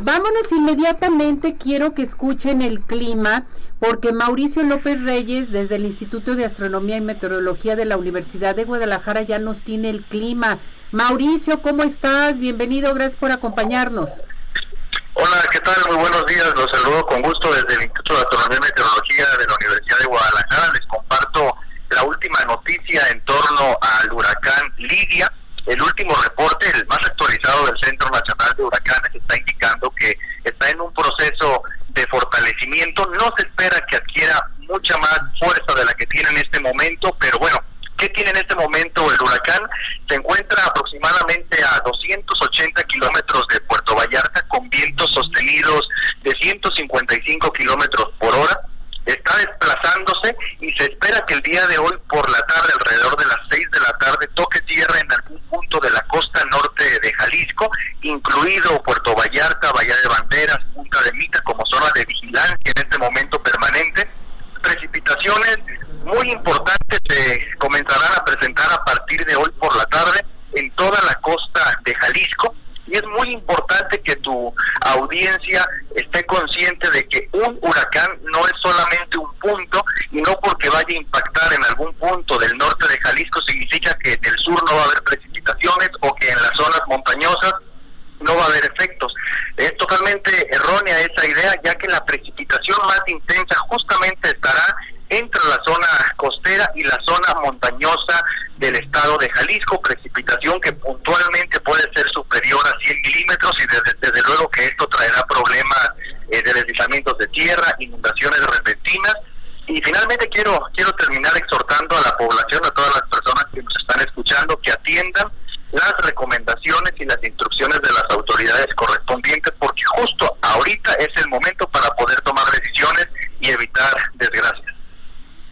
Vámonos inmediatamente, quiero que escuchen el clima, porque Mauricio López Reyes, desde el Instituto de Astronomía y Meteorología de la Universidad de Guadalajara, ya nos tiene el clima. Mauricio, ¿cómo estás? Bienvenido, gracias por acompañarnos. Hola, ¿qué tal? Muy buenos días, los saludo con gusto desde el Instituto de Astronomía y Meteorología de la Universidad de Guadalajara. Les comparto la última noticia en torno al huracán Lidia el último reporte, el más actualizado del Centro Nacional de Huracanes, está indicando que está en un proceso de No se espera que adquiera mucha más fuerza de la que tiene en este momento, pero bueno, ¿qué tiene en este momento el huracán? Se encuentra aproximadamente a 280 kilómetros de Puerto Vallarta con vientos sostenidos de 155 kilómetros por hora está desplazándose y se espera que el día de hoy por la tarde, alrededor de las 6 de la tarde, toque tierra en algún punto de la costa norte de Jalisco, Puerto Vallarta, Bahía de Banderas, Punta de Mita, como zona de vigilancia en este momento permanente. Precipitaciones muy importantes se comenzarán a presentar a partir de hoy por la tarde en toda la costa de Jalisco y es muy importante que tu audiencia esté consciente de que un huracán no es solamente un punto y no porque vaya a impactar en algún punto del norte de Jalisco significa que en el sur no va a haber precipitaciones o que en las zonas montañosas no va a haber efectos. Es totalmente errónea esa idea, ya que la precipitación más intensa justamente estará entre la zona costera y la zona montañosa del estado de Jalisco, precipitación que puntualmente puede ser superior a 100 milímetros y desde, luego que esto traerá problemas eh, de deslizamientos de tierra, inundaciones repentinas. Y finalmente quiero, quiero terminar exhortando a la población, a todas las personas que nos están escuchando, que atiendan las recomendaciones y las instrucciones de las autoridades correspondientes, porque justo ahorita es el momento para poder tomar decisiones y evitar desgracias.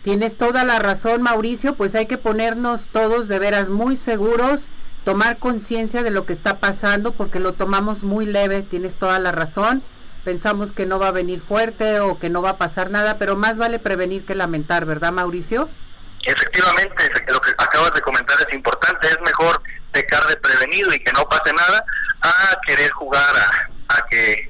Tienes toda la razón, Mauricio, pues hay que ponernos todos de veras muy seguros, tomar conciencia de lo que está pasando, porque lo tomamos muy leve, tienes toda la razón. Pensamos que no va a venir fuerte o que no va a pasar nada, pero más vale prevenir que lamentar, ¿verdad, Mauricio? Efectivamente, lo que acabas de comentar es importante, es mejor pecar de prevenido y que no pase nada a querer jugar a, a que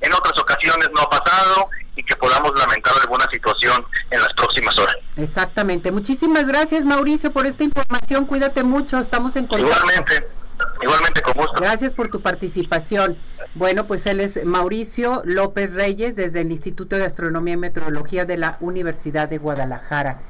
no ha pasado y que podamos lamentar alguna situación en las próximas horas. Exactamente. Muchísimas gracias, Mauricio, por esta información. Cuídate mucho, estamos en contacto. Igualmente, igualmente con gusto. Gracias por tu participación. Bueno, pues él es Mauricio López Reyes desde el Instituto de Astronomía y Meteorología de la Universidad de Guadalajara.